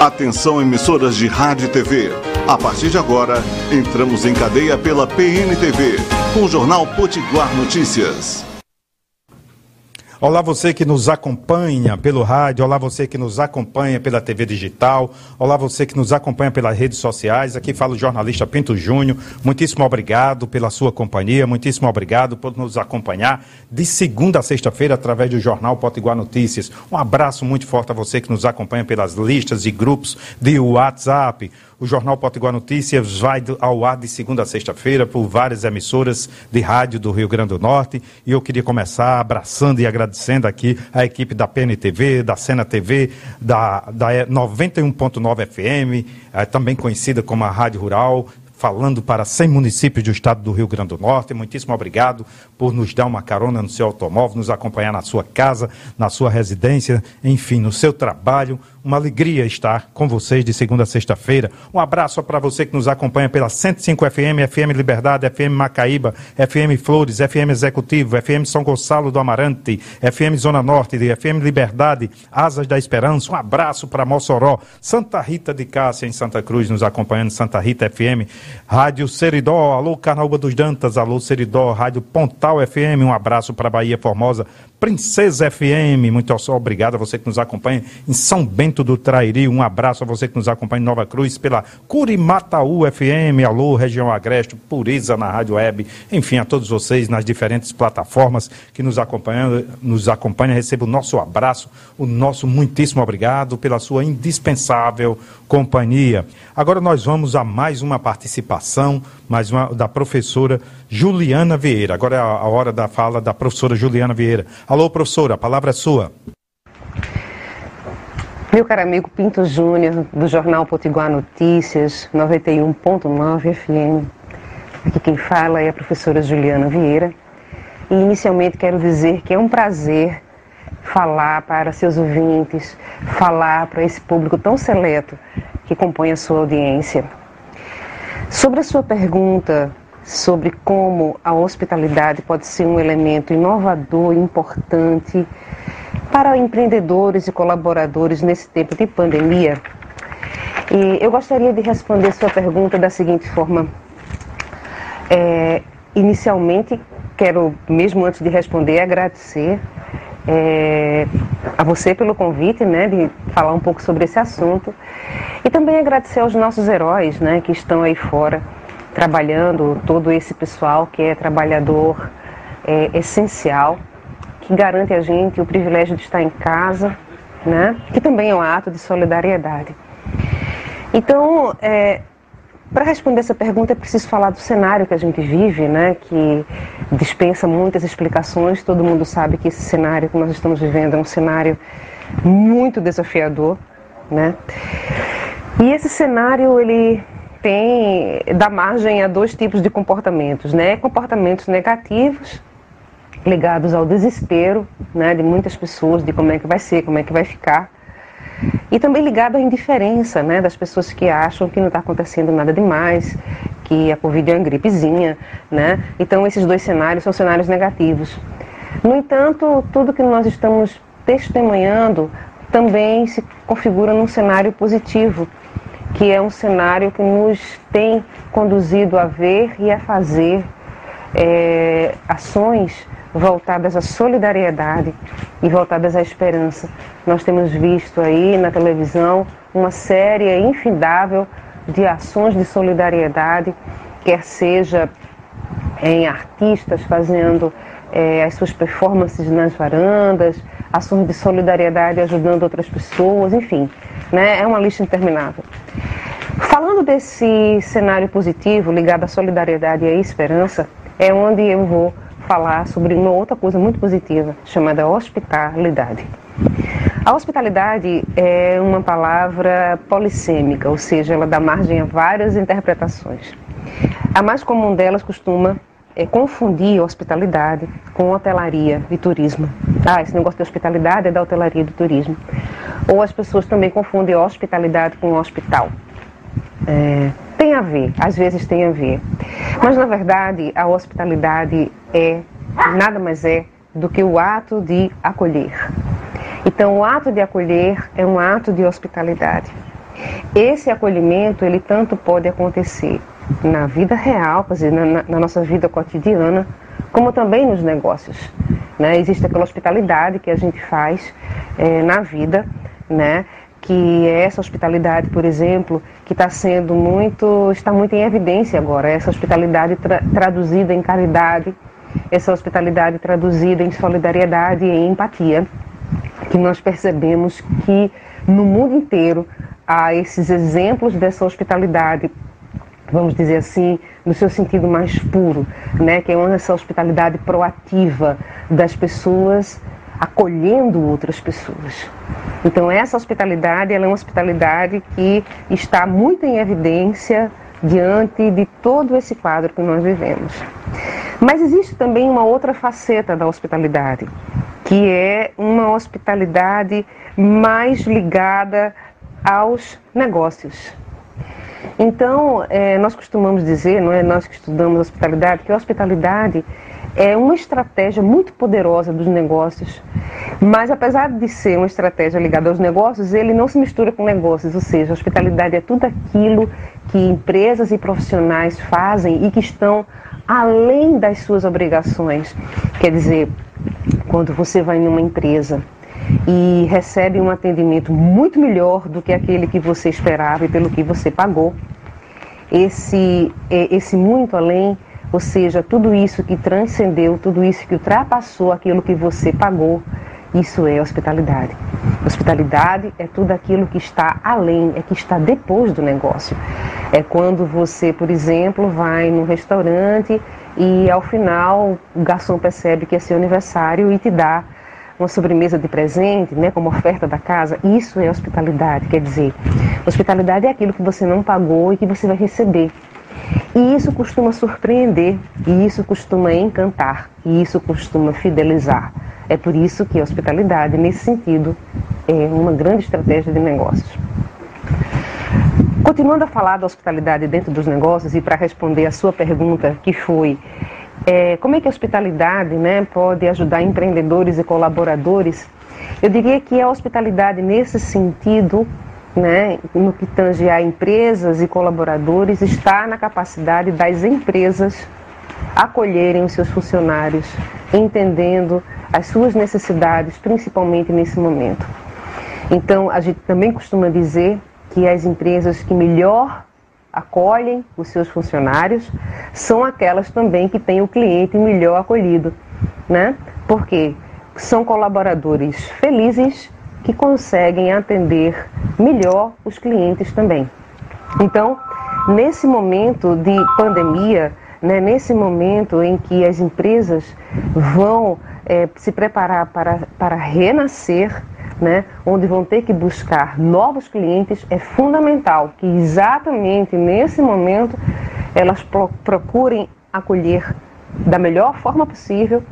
Atenção emissoras de rádio e TV. A partir de agora, entramos em cadeia pela PNTV, com o Jornal Potiguar Notícias. Olá você que nos acompanha pelo rádio, olá você que nos acompanha pela TV digital, olá você que nos acompanha pelas redes sociais. Aqui fala o jornalista Pinto Júnior. Muitíssimo obrigado pela sua companhia, muitíssimo obrigado por nos acompanhar de segunda a sexta-feira através do jornal Potiguar Notícias. Um abraço muito forte a você que nos acompanha pelas listas e grupos de WhatsApp. O Jornal Potiguar Notícias vai ao ar de segunda a sexta-feira por várias emissoras de rádio do Rio Grande do Norte. E eu queria começar abraçando e agradecendo aqui a equipe da PNTV, da Cena TV, da, da 91.9 FM, eh, também conhecida como a Rádio Rural, falando para 100 municípios do estado do Rio Grande do Norte. Muitíssimo obrigado por nos dar uma carona no seu automóvel, nos acompanhar na sua casa, na sua residência, enfim, no seu trabalho. Uma alegria estar com vocês de segunda a sexta-feira. Um abraço para você que nos acompanha pela 105 FM, FM Liberdade, FM Macaíba, FM Flores, FM Executivo, FM São Gonçalo do Amarante, FM Zona Norte, FM Liberdade, Asas da Esperança. Um abraço para Mossoró, Santa Rita de Cássia em Santa Cruz, nos acompanhando, Santa Rita FM, Rádio Seridó, alô Carnaúba dos Dantas, alô Seridó, Rádio Pontal FM. Um abraço para Bahia Formosa, Princesa FM, muito obrigado a você que nos acompanha em São Bento do Trairi. Um abraço a você que nos acompanha em Nova Cruz pela Curimataú FM, alô, região Agreste, Pureza na Rádio Web. Enfim, a todos vocês nas diferentes plataformas que nos acompanham, nos acompanham, recebo o nosso abraço, o nosso muitíssimo obrigado pela sua indispensável companhia. Agora nós vamos a mais uma participação, mais uma da professora Juliana Vieira. Agora é a hora da fala da professora Juliana Vieira. Alô, professora, a palavra é sua. Meu caro amigo Pinto Júnior, do Jornal Potiguar Notícias, 91.9 FM. Aqui quem fala é a professora Juliana Vieira. E inicialmente quero dizer que é um prazer falar para seus ouvintes, falar para esse público tão seleto que compõe a sua audiência. Sobre a sua pergunta sobre como a hospitalidade pode ser um elemento inovador e importante para empreendedores e colaboradores nesse tempo de pandemia. E eu gostaria de responder sua pergunta da seguinte forma. É, inicialmente, quero, mesmo antes de responder, agradecer é, a você pelo convite, né, de falar um pouco sobre esse assunto. E também agradecer aos nossos heróis, né, que estão aí fora trabalhando, todo esse pessoal que é trabalhador é, essencial, que garante a gente o privilégio de estar em casa, né? que também é um ato de solidariedade. Então, é, para responder essa pergunta é preciso falar do cenário que a gente vive, né? que dispensa muitas explicações. Todo mundo sabe que esse cenário que nós estamos vivendo é um cenário muito desafiador. Né? E esse cenário ele tem dá margem a dois tipos de comportamentos, né? Comportamentos negativos ligados ao desespero, né, de muitas pessoas de como é que vai ser, como é que vai ficar. E também ligado à indiferença, né, das pessoas que acham que não está acontecendo nada demais, que a Covid é uma gripezinha, né? Então esses dois cenários são cenários negativos. No entanto, tudo que nós estamos testemunhando também se configura num cenário positivo, que é um cenário que nos tem conduzido a ver e a fazer é, ações voltadas à solidariedade e voltadas à esperança. Nós temos visto aí na televisão uma série infindável de ações de solidariedade, quer seja em artistas fazendo é, as suas performances nas varandas, ações de solidariedade ajudando outras pessoas, enfim, né? é uma lista interminável. Falando desse cenário positivo ligado à solidariedade e à esperança, é onde eu vou falar sobre uma outra coisa muito positiva, chamada hospitalidade. A hospitalidade é uma palavra polissêmica, ou seja, ela dá margem a várias interpretações. A mais comum delas costuma é, confundir hospitalidade com hotelaria e turismo. Ah, esse negócio de hospitalidade é da hotelaria e do turismo. Ou as pessoas também confundem hospitalidade com hospital. É, tem a ver, às vezes tem a ver. Mas na verdade, a hospitalidade é nada mais é do que o ato de acolher. Então, o ato de acolher é um ato de hospitalidade. Esse acolhimento, ele tanto pode acontecer na vida real, quer dizer, na, na nossa vida cotidiana, como também nos negócios. Né? Existe aquela hospitalidade que a gente faz é, na vida, né? Que essa hospitalidade, por exemplo, que está sendo muito, está muito em evidência agora, essa hospitalidade tra traduzida em caridade, essa hospitalidade traduzida em solidariedade e em empatia, que nós percebemos que no mundo inteiro há esses exemplos dessa hospitalidade vamos dizer assim, no seu sentido mais puro, né, que é essa hospitalidade proativa das pessoas acolhendo outras pessoas. Então essa hospitalidade, é uma hospitalidade que está muito em evidência diante de todo esse quadro que nós vivemos. Mas existe também uma outra faceta da hospitalidade, que é uma hospitalidade mais ligada aos negócios. Então, é, nós costumamos dizer, não é, nós que estudamos hospitalidade, que a hospitalidade é uma estratégia muito poderosa dos negócios, mas apesar de ser uma estratégia ligada aos negócios, ele não se mistura com negócios, ou seja, a hospitalidade é tudo aquilo que empresas e profissionais fazem e que estão além das suas obrigações. Quer dizer, quando você vai em uma empresa e recebe um atendimento muito melhor do que aquele que você esperava e pelo que você pagou, esse, esse muito além ou seja, tudo isso que transcendeu, tudo isso que ultrapassou aquilo que você pagou, isso é hospitalidade. Hospitalidade é tudo aquilo que está além, é que está depois do negócio. É quando você, por exemplo, vai num restaurante e ao final o garçom percebe que é seu aniversário e te dá uma sobremesa de presente, né, como oferta da casa. Isso é hospitalidade, quer dizer, hospitalidade é aquilo que você não pagou e que você vai receber. E isso costuma surpreender, e isso costuma encantar, e isso costuma fidelizar. É por isso que a hospitalidade, nesse sentido, é uma grande estratégia de negócios. Continuando a falar da hospitalidade dentro dos negócios e para responder a sua pergunta, que foi é, como é que a hospitalidade né, pode ajudar empreendedores e colaboradores, eu diria que a hospitalidade nesse sentido né, no que tange a empresas e colaboradores, está na capacidade das empresas acolherem os seus funcionários, entendendo as suas necessidades, principalmente nesse momento. Então, a gente também costuma dizer que as empresas que melhor acolhem os seus funcionários são aquelas também que têm o cliente melhor acolhido, né? Porque são colaboradores felizes que conseguem atender melhor os clientes também. Então, nesse momento de pandemia, né, nesse momento em que as empresas vão é, se preparar para, para renascer, né, onde vão ter que buscar novos clientes, é fundamental que exatamente nesse momento elas pro, procurem acolher da melhor forma possível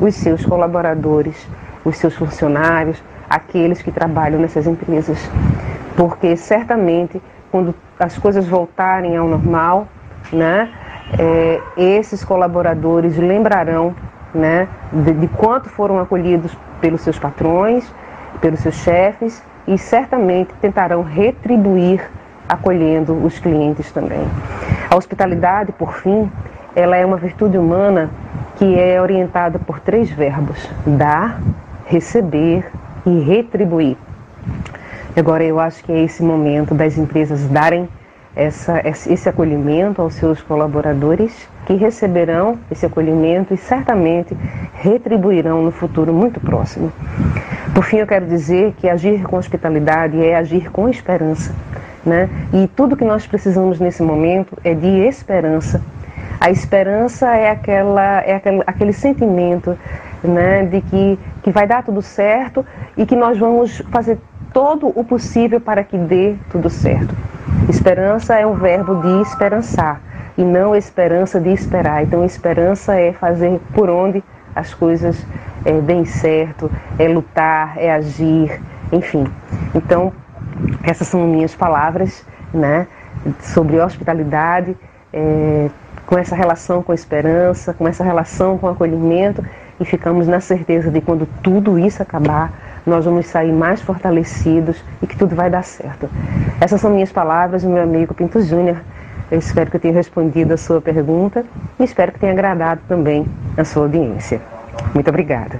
os seus colaboradores, os seus funcionários, aqueles que trabalham nessas empresas. Porque certamente, quando as coisas voltarem ao normal, né, é, esses colaboradores lembrarão né, de, de quanto foram acolhidos pelos seus patrões, pelos seus chefes e certamente tentarão retribuir acolhendo os clientes também. A hospitalidade, por fim, ela é uma virtude humana que é orientada por três verbos: dar, receber e retribuir. Agora, eu acho que é esse momento das empresas darem essa, esse acolhimento aos seus colaboradores, que receberão esse acolhimento e certamente retribuirão no futuro muito próximo. Por fim, eu quero dizer que agir com hospitalidade é agir com esperança. Né? E tudo que nós precisamos nesse momento é de esperança. A esperança é, aquela, é aquele, aquele sentimento né, de que, que vai dar tudo certo e que nós vamos fazer todo o possível para que dê tudo certo. Esperança é um verbo de esperançar e não esperança de esperar. Então, esperança é fazer por onde as coisas é, deem certo, é lutar, é agir, enfim. Então, essas são minhas palavras né, sobre hospitalidade, é, com essa relação com esperança, com essa relação com acolhimento e ficamos na certeza de quando tudo isso acabar, nós vamos sair mais fortalecidos e que tudo vai dar certo. Essas são minhas palavras meu amigo Pinto Júnior. Eu espero que eu tenha respondido a sua pergunta e espero que tenha agradado também a sua audiência. Muito obrigada.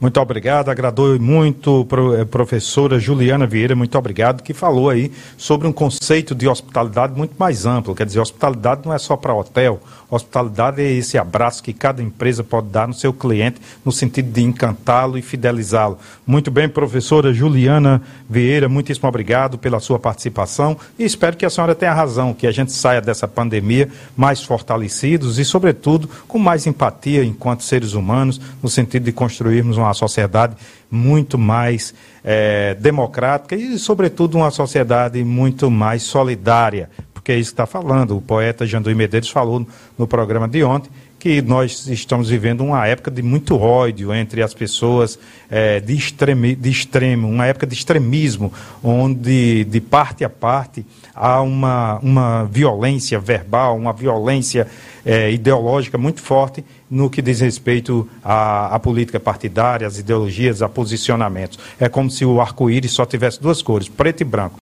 Muito obrigado, agradou muito, eh, professora Juliana Vieira, muito obrigado, que falou aí sobre um conceito de hospitalidade muito mais amplo. Quer dizer, hospitalidade não é só para hotel, hospitalidade é esse abraço que cada empresa pode dar no seu cliente, no sentido de encantá-lo e fidelizá-lo. Muito bem, professora Juliana Vieira, muitíssimo obrigado pela sua participação e espero que a senhora tenha razão, que a gente saia dessa pandemia mais fortalecidos e, sobretudo, com mais empatia enquanto seres humanos, no sentido de construirmos uma sociedade muito mais é, democrática e, sobretudo, uma sociedade muito mais solidária, porque é isso que está falando. O poeta Janduí Medeiros falou no programa de ontem que nós estamos vivendo uma época de muito ódio entre as pessoas, é, de, extremi, de extremo, uma época de extremismo, onde de parte a parte há uma, uma violência verbal, uma violência é, ideológica muito forte no que diz respeito à, à, política partidária, às ideologias, a posicionamentos. É como se o arco-íris só tivesse duas cores, preto e branco.